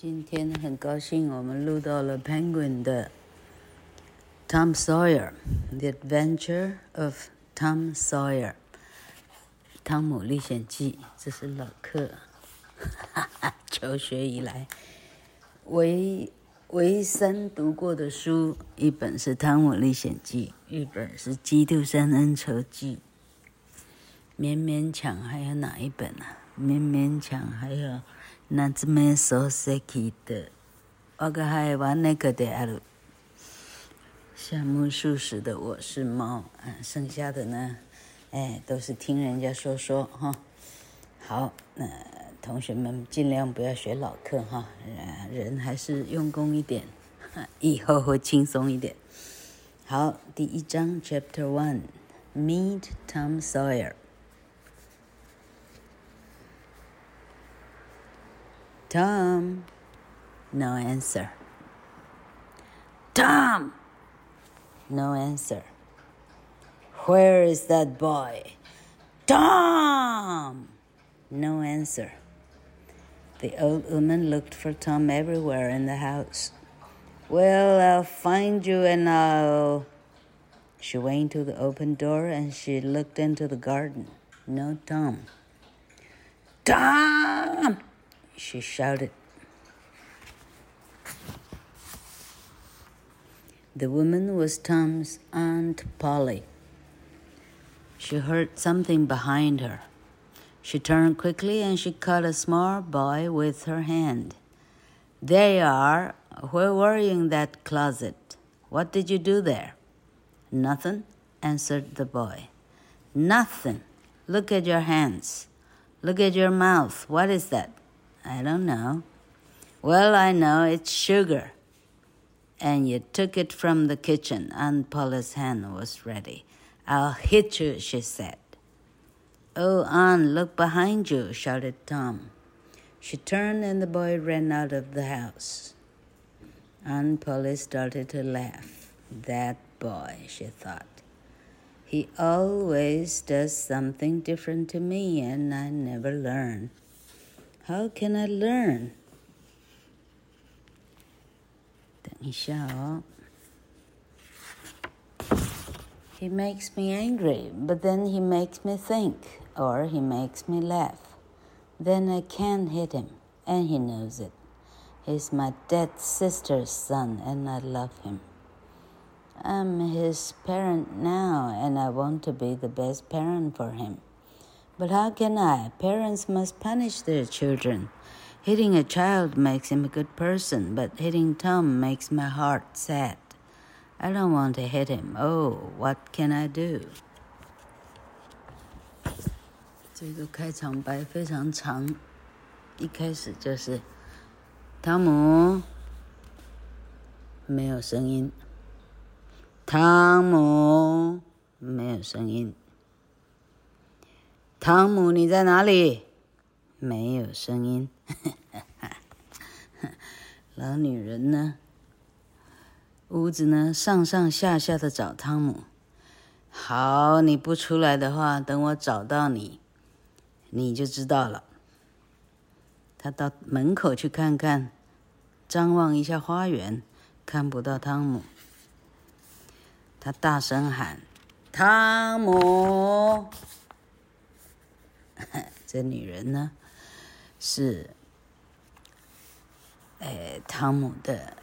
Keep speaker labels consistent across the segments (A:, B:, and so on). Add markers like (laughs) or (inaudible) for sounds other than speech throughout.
A: 今天很高兴，我们录到了 Penguin 的《Tom Sawyer: The Adventure of Tom Sawyer》《汤姆历险记》，这是老克哈哈求学以来唯唯三读过的书，一本是《汤姆历险记》，一本是《基督山恩仇记》，勉勉强还有哪一本啊？勉勉强还有。那这么熟悉的，我个还玩那个的阿鲁，夏目漱石的《我是猫》，嗯，剩下的呢，哎，都是听人家说说哈。好，那同学们尽量不要学老课哈，人还是用功一点，以后会轻松一点。好，第一章 Chapter One，Meet Tom Sawyer。Tom, no answer. Tom, no answer. Where is that boy? Tom, no answer. The old woman looked for Tom everywhere in the house. Well, I'll find you and I'll. She went to the open door and she looked into the garden. No Tom. Tom! She shouted. The woman was Tom's Aunt Polly. She heard something behind her. She turned quickly and she caught a small boy with her hand. There you are. Where were you in that closet? What did you do there? Nothing, answered the boy. Nothing. Look at your hands. Look at your mouth. What is that? I don't know. Well, I know it's sugar. And you took it from the kitchen. Aunt Paula's hand was ready. I'll hit you, she said. Oh, Aunt, look behind you, shouted Tom. She turned and the boy ran out of the house. Aunt Polly started to laugh. That boy, she thought. He always does something different to me, and I never learn. How can I learn？等一下哦。He makes me angry, but then he makes me think, or he makes me laugh. Then I can't hit him, and he knows it. He's my dead sister's son, and I love him. I'm his parent now, and I want to be the best parent for him. But how can I? Parents must punish their children. Hitting a child makes him a good person, but hitting Tom makes my heart sad. I don't want to hit him. Oh, what can I do? 这个开场白非常长，一开始就是汤姆，没有声音。汤姆，没有声音。 汤姆，你在哪里？没有声音。(laughs) 老女人呢？屋子呢？上上下下的找汤姆。好，你不出来的话，等我找到你，你就知道了。他到门口去看看，张望一下花园，看不到汤姆。他大声喊：“汤姆！” (laughs) 这女人呢，是，哎，汤姆的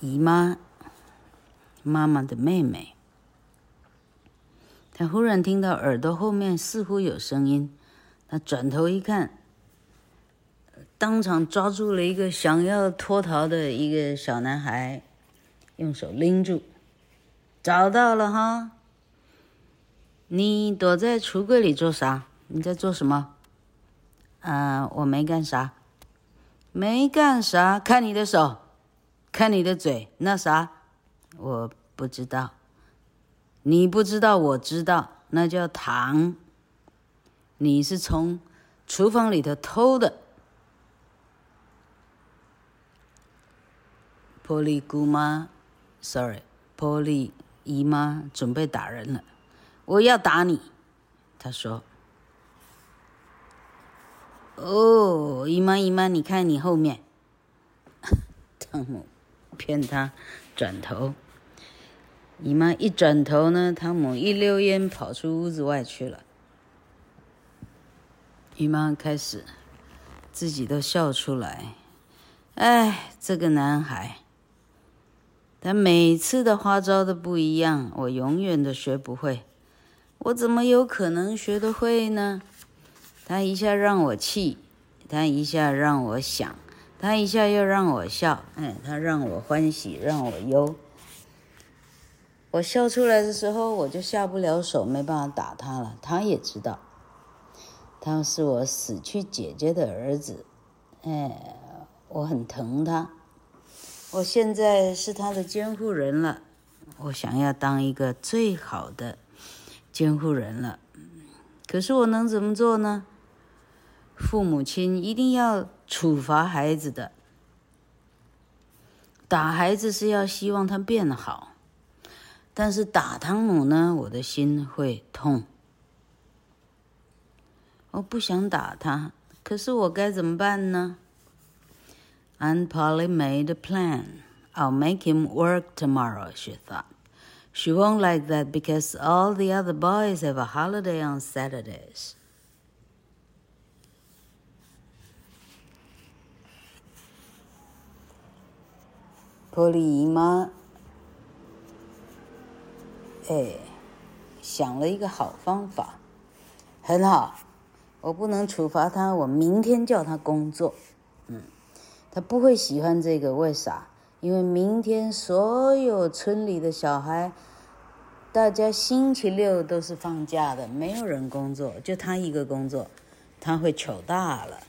A: 姨妈，妈妈的妹妹。她忽然听到耳朵后面似乎有声音，她转头一看，当场抓住了一个想要脱逃的一个小男孩，用手拎住，找到了哈。你躲在橱柜里做啥？你在做什么？啊、我没干啥，没干啥。看你的手，看你的嘴，那啥，我不知道。你不知道，我知道，那叫糖。你是从厨房里头偷的。波莉姑妈，sorry，波莉姨妈准备打人了。我要打你，他说。哦，姨妈姨妈，你看你后面。(laughs) 汤姆骗他转头。姨妈一转头呢，汤姆一溜烟跑出屋子外去了。姨妈开始自己都笑出来。哎，这个男孩，他每次的花招都不一样，我永远都学不会。我怎么有可能学得会呢？他一下让我气，他一下让我想，他一下又让我笑。哎，他让我欢喜，让我忧。我笑出来的时候，我就下不了手，没办法打他了。他也知道，他是我死去姐姐的儿子，哎，我很疼他。我现在是他的监护人了，我想要当一个最好的监护人了。可是我能怎么做呢？父母亲一定要处罚孩子的，打孩子是要希望他变好。但是打汤姆呢，我的心会痛。我不想打他，可是我该怎么办呢？Aunt Polly made a plan. I'll make him work tomorrow, she thought. She won't like that because all the other boys have a holiday on Saturdays. 波莉姨妈。哎，想了一个好方法，很好。我不能处罚他，我明天叫他工作。嗯，他不会喜欢这个，为啥？因为明天所有村里的小孩，大家星期六都是放假的，没有人工作，就他一个工作，他会糗大了。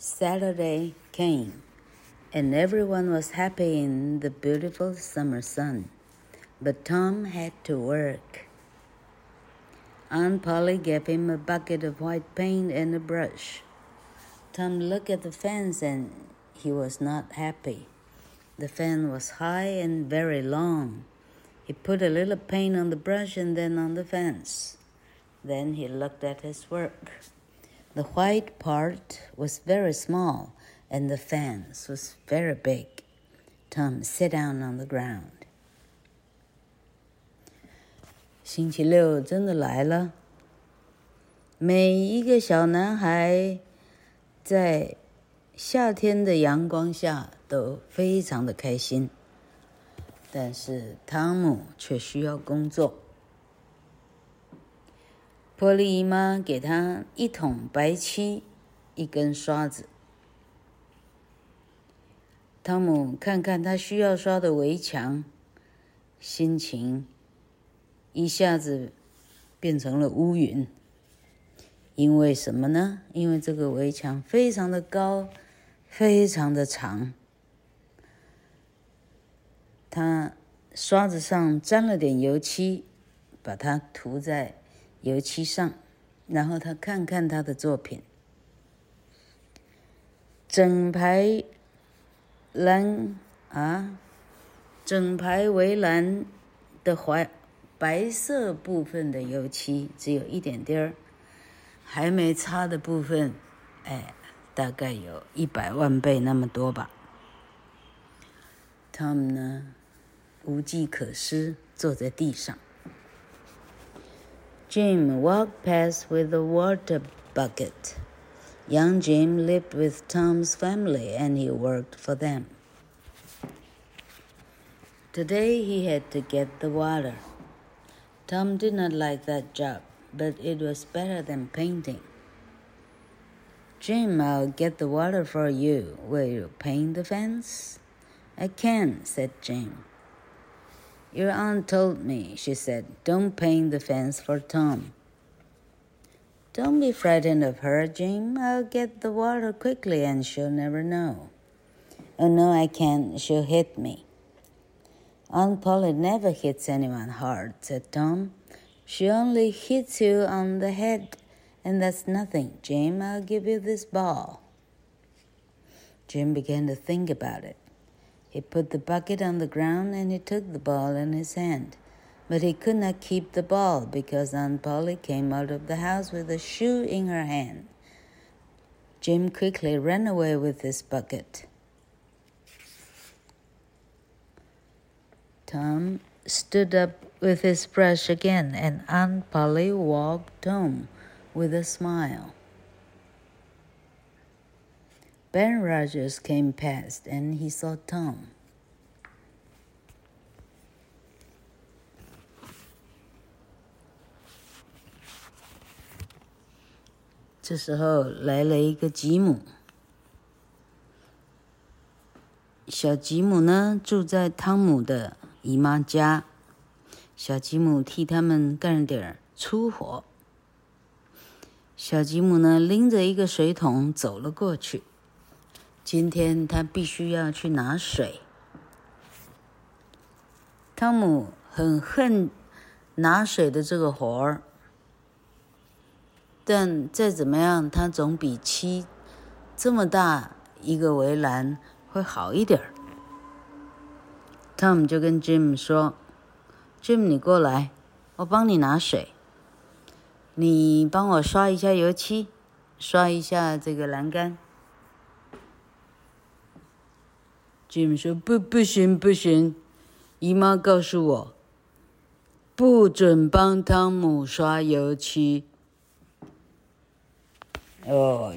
A: Saturday came. And everyone was happy in the beautiful summer sun. But Tom had to work. Aunt Polly gave him a bucket of white paint and a brush. Tom looked at the fence and he was not happy. The fence was high and very long. He put a little paint on the brush and then on the fence. Then he looked at his work. The white part was very small and the fence was very big. Tom sat down on the ground. 星期六真的来了。每一个小男孩 在夏天的阳光下都非常的开心，但是汤姆却需要工作。波莉姨妈给他一桶白漆，一根刷子。汤姆看看他需要刷的围墙，心情一下子变成了乌云。因为什么呢？因为这个围墙非常的高，非常的长。他刷子上沾了点油漆，把它涂在油漆上，然后他看看他的作品，整排。蓝啊，整排围栏的白白色部分的油漆只有一点点儿，还没擦的部分，哎，大概有一百万倍那么多吧。他们呢，无计可施，坐在地上。Jim walked past with a water bucket. Young Jim lived with Tom's family and he worked for them. Today he had to get the water. Tom did not like that job, but it was better than painting. Jim, I'll get the water for you. Will you paint the fence? I can, said Jim. Your aunt told me, she said, don't paint the fence for Tom. Don't be frightened of her, Jim. I'll get the water quickly and she'll never know. Oh, no, I can't. She'll hit me. Aunt Polly never hits anyone hard, said Tom. She only hits you on the head, and that's nothing. Jim, I'll give you this ball. Jim began to think about it. He put the bucket on the ground and he took the ball in his hand. But he could not keep the ball because Aunt Polly came out of the house with a shoe in her hand. Jim quickly ran away with his bucket. Tom stood up with his brush again, and Aunt Polly walked home with a smile. Ben Rogers came past, and he saw Tom. 这时候来了一个吉姆。小吉姆呢，住在汤姆的 姨妈家。小吉姆替他们干了点粗活。小吉姆呢，拎着一个水桶走了过去。今天他必须要去拿水。汤姆很恨拿水的这个活儿，但再怎么样，他总比砌这么大一个围栏会好一点儿。汤姆就跟 Jim 说。Jim，你过来，我帮你拿水。你帮我刷一下油漆，刷一下这个栏杆。Jim 说：“不，不行，不行。姨妈告诉我，不准帮汤姆刷油漆。”哦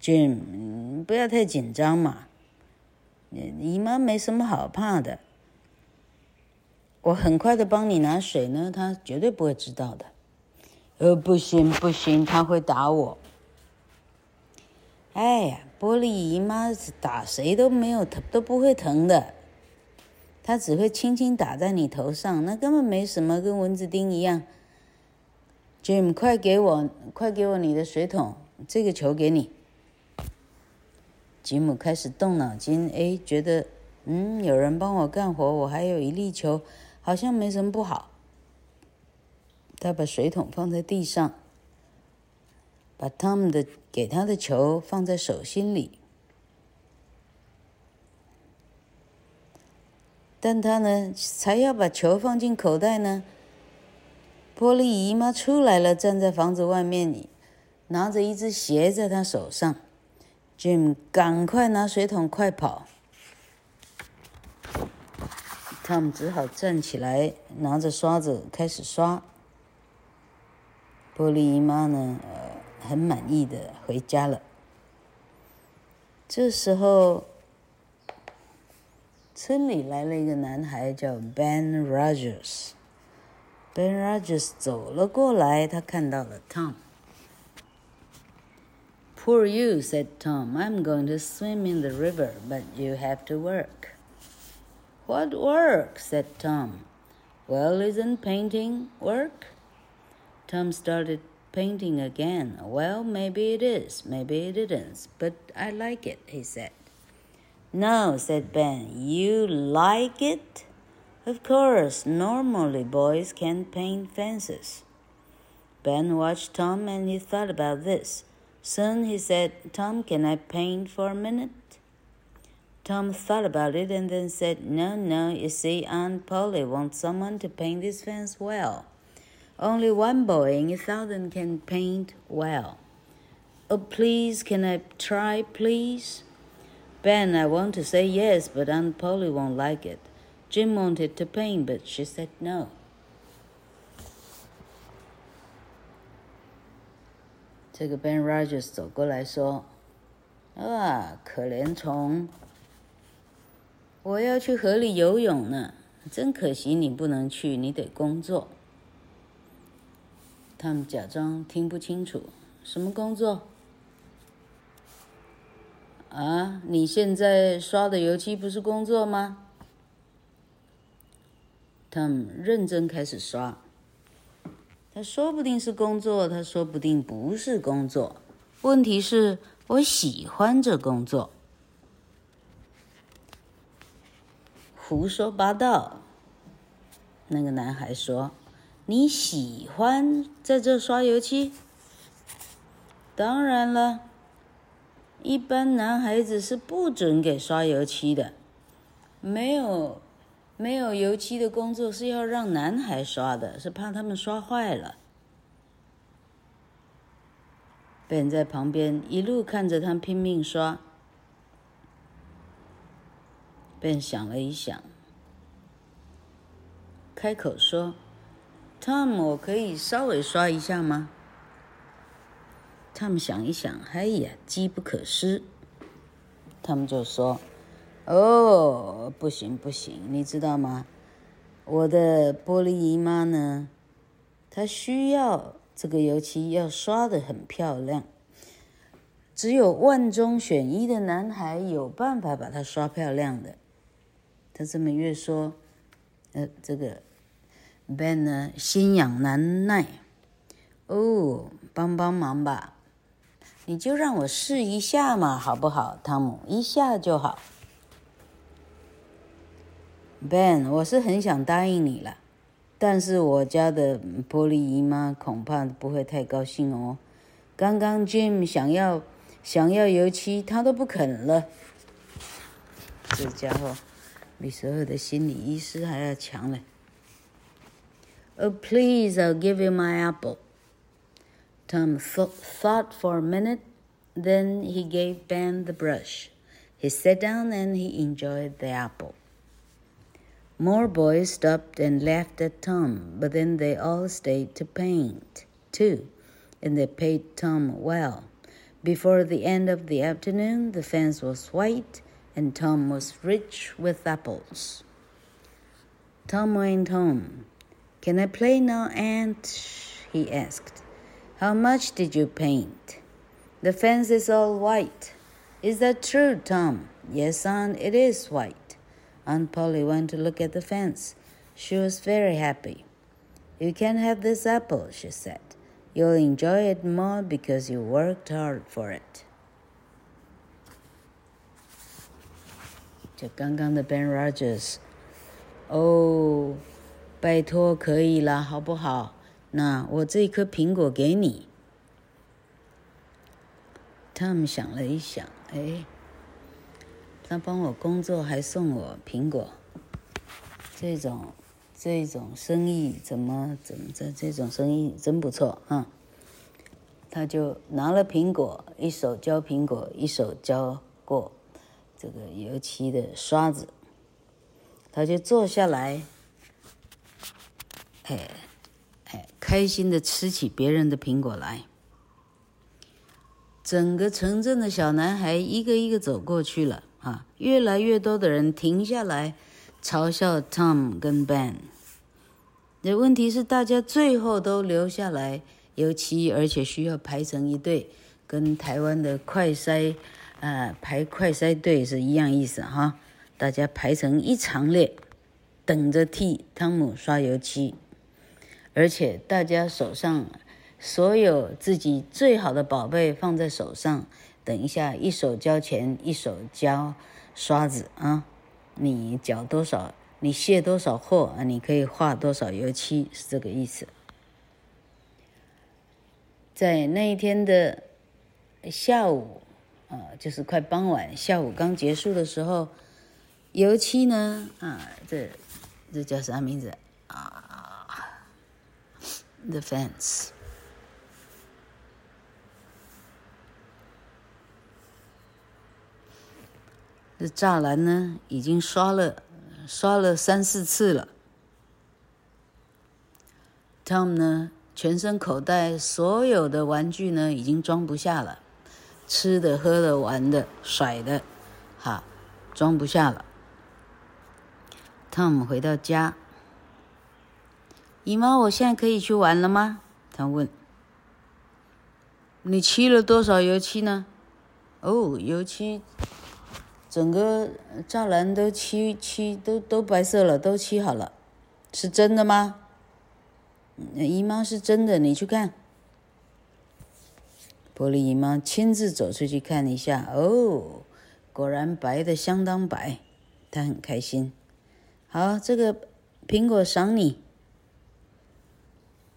A: ，Jim，不要太紧张嘛。姨妈没什么好怕的。我很快的帮你拿水呢，他绝对不会知道的。呃，不行不行，他会打我。哎呀，玻璃姨妈打谁都没有疼，都不会疼的。她只会轻轻打在你头上，那根本没什么，跟蚊子叮一样。Jim，快给我，快给我你的水桶，这个球给你。吉姆开始动脑筋，哎，觉得，嗯，有人帮我干活，我还有一粒球。好像没什么不好。他把水桶放在地上，把汤姆的给他的球放在手心里。但他呢，才要把球放进口袋呢，玻璃姨妈出来了，站在房子外面，拿着一只鞋在他手上。Jim，赶快拿水桶，快跑！汤姆只好站起来，拿着刷子开始刷。玻璃姨妈呢，呃，很满意的回家了。这时候，村里来了一个男孩，叫 Ben Rogers。Ben Rogers 走了过来，他看到了 Tom。Poor you, said Tom. I'm going to swim in the river, but you have to work. What work? said Tom. Well, isn't painting work? Tom started painting again. Well, maybe it is, maybe it isn't, but I like it, he said. No, said Ben. You like it? Of course, normally boys can't paint fences. Ben watched Tom and he thought about this. Soon he said, Tom, can I paint for a minute? Tom thought about it and then said, No, no, you see, Aunt Polly wants someone to paint this fence well. Only one boy in a thousand can paint well. Oh, please, can I try, please? Ben, I want to say yes, but Aunt Polly won't like it. Jim wanted to paint, but she said no. 这个 Ben Rogers 走过来说：“啊，可怜虫。”我要去河里游泳呢，真可惜你不能去，你得工作。他们假装听不清楚，什么工作？啊，你现在刷的油漆不是工作吗？他们认真开始刷。他说不定是工作，他说不定不是工作。问题是我喜欢这工作。胡说八道！那个男孩说：“你喜欢在这刷油漆？当然了，一般男孩子是不准给刷油漆的。没有没有油漆的工作是要让男孩刷的，是怕他们刷坏了。本在旁边一路看着他拼命刷。Ben 想了一想，开口说：“Tom，我可以稍微刷一下吗？”Tom 想一想，哎呀，机不可失。他们就说。哦，不行不行，你知道吗？我的玻璃姨妈呢，她需要这个油漆要刷得很漂亮。只有万中选一的男孩有办法把它刷漂亮的。他这么越说，呃，这个 Ben 呢，心痒难耐。哦，帮帮忙吧，你就让我试一下嘛，好不好，汤姆？一下就好。Ben，我是很想答应你了，但是我家的玻璃姨妈恐怕不会太高兴哦。刚刚 Jim 想要想要油漆，他都不肯了。这家伙比所有的心理医师还要强嘞。Oh, please, I'll give you my apple. Tom thought for a minute, then he gave Ben the brush. He sat down and he enjoyed the apple. More boys stopped and laughed at Tom, but then they all stayed to paint, too, and they paid Tom well. Before the end of the afternoon, the fence was white, and Tom was rich with apples. Tom went home. Can I play now, Aunt? he asked. How much did you paint? The fence is all white. Is that true, Tom? Yes, son, it is white. Aunt Polly went to look at the fence. She was very happy. You can have this apple, she said. You'll enjoy it more because you worked hard for it. 就刚刚的 Ben Rogers，哦，拜托可以了，好不好？那我这颗苹果给你。Tom 想了一想，哎。 他帮我工作还送我苹果，这种这种生意怎么怎么这这种生意真不错啊！他就拿了苹果，一手交苹果，一手交过这个油漆的刷子，他就坐下来，哎哎，开心的吃起别人的苹果来。整个城镇的小男孩一个一个走过去了。啊，越来越多的人停下来嘲笑 Tom 跟 Ben。那问题是，大家最后都留下来油漆，而且需要排成一队，跟台湾的快筛，呃，排快筛队是一样意思哈。大家排成一长列，等着替汤姆刷油漆，而且大家手上所有自己最好的宝贝放在手上。等一下，一手交钱，一手交刷子啊！你缴多少，你卸多少货啊？你可以画多少油漆，是这个意思。在那一天的下午，啊，就是快傍晚，下午刚结束的时候，油漆呢，啊，这这叫啥名字啊？The fence。这栅栏呢，已经刷了，刷了三四次了。Tom 呢，全身口袋所有的玩具呢，已经装不下了，吃的、喝的、玩的、甩的，哈，装不下了。Tom 回到家，姨妈，我现在可以去玩了吗？他问。你漆了多少油漆呢？哦，油漆。整个栅栏都漆漆都都白色了，都漆好了，是真的吗？姨妈是真的，你去看。玻璃姨妈亲自走出去看一下，哦，果然白的相当白，她很开心。好，这个苹果赏你，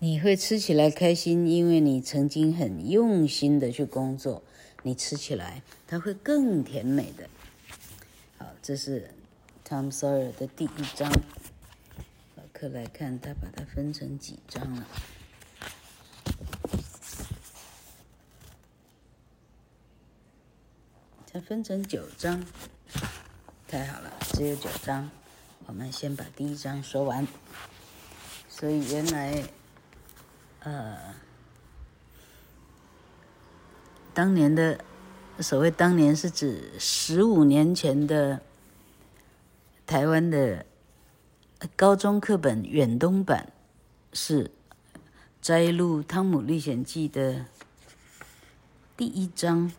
A: 你会吃起来开心，因为你曾经很用心的去工作，你吃起来它会更甜美的。好，这是 Tom Sawyer》的第一章。老客来看，他把它分成几章了？它分成九章。太好了，只有九章，我们先把第一章说完。所以原来，呃，当年的所谓当年是指十五年前的台湾的高中课本远东版，是摘录《汤姆历险记》的第一章，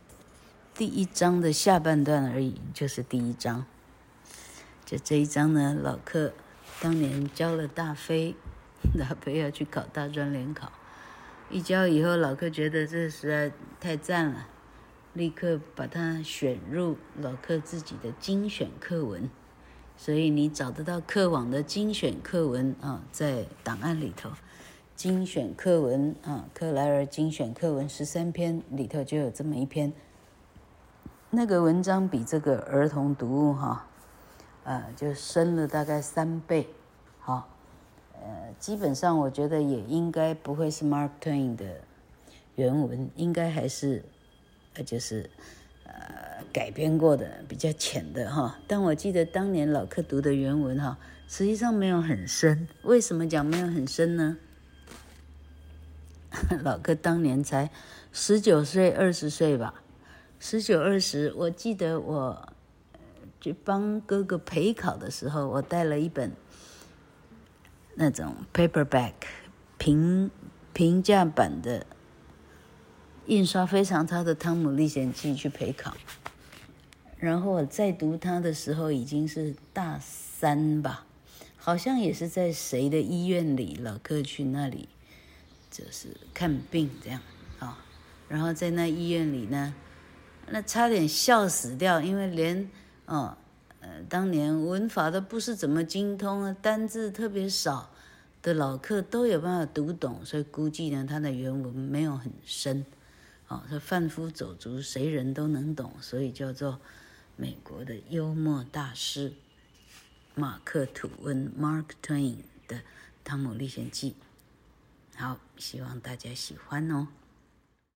A: 第一章的下半段而已，就是第一章。就这一章呢，老客当年教了大飞，(laughs) 大飞要去考大专联考，一教以后，老客觉得这实在太赞了，立刻把它选入老客自己的精选课文。所以你找得到课网的精选课文啊，在档案里头，精选课文啊，克莱尔精选课文十三篇里头就有这么一篇，那个文章比这个儿童读物哈。呃，就深了大概三倍，好，呃，基本上我觉得也应该不会是 Mark Twain 的原文，应该还是，呃，就是呃改编过的比较浅的哈。但我记得当年老客读的原文哈，实际上没有很深。为什么讲没有很深呢？(laughs) 老客当年才十九岁、二十岁吧，十九、二十，我记得我。去帮哥哥陪考的时候，我带了一本那种 paperback 平平价版的印刷非常差的《汤姆历险记》去陪考。然后我在读它的时候已经是大三吧，好像也是在谁的医院里，老客去那里就是看病这样啊。然后在那医院里呢，那差点笑死掉，因为连。哦，呃，当年文法都不是怎么精通啊，单字特别少的老客都有办法读懂，所以估计呢，他的原文没有很深，哦，说贩夫走卒谁人都能懂，所以叫做美国的幽默大师马克吐温 （Mark Twain） 的《汤姆历险记》。好，希望大家喜欢哦。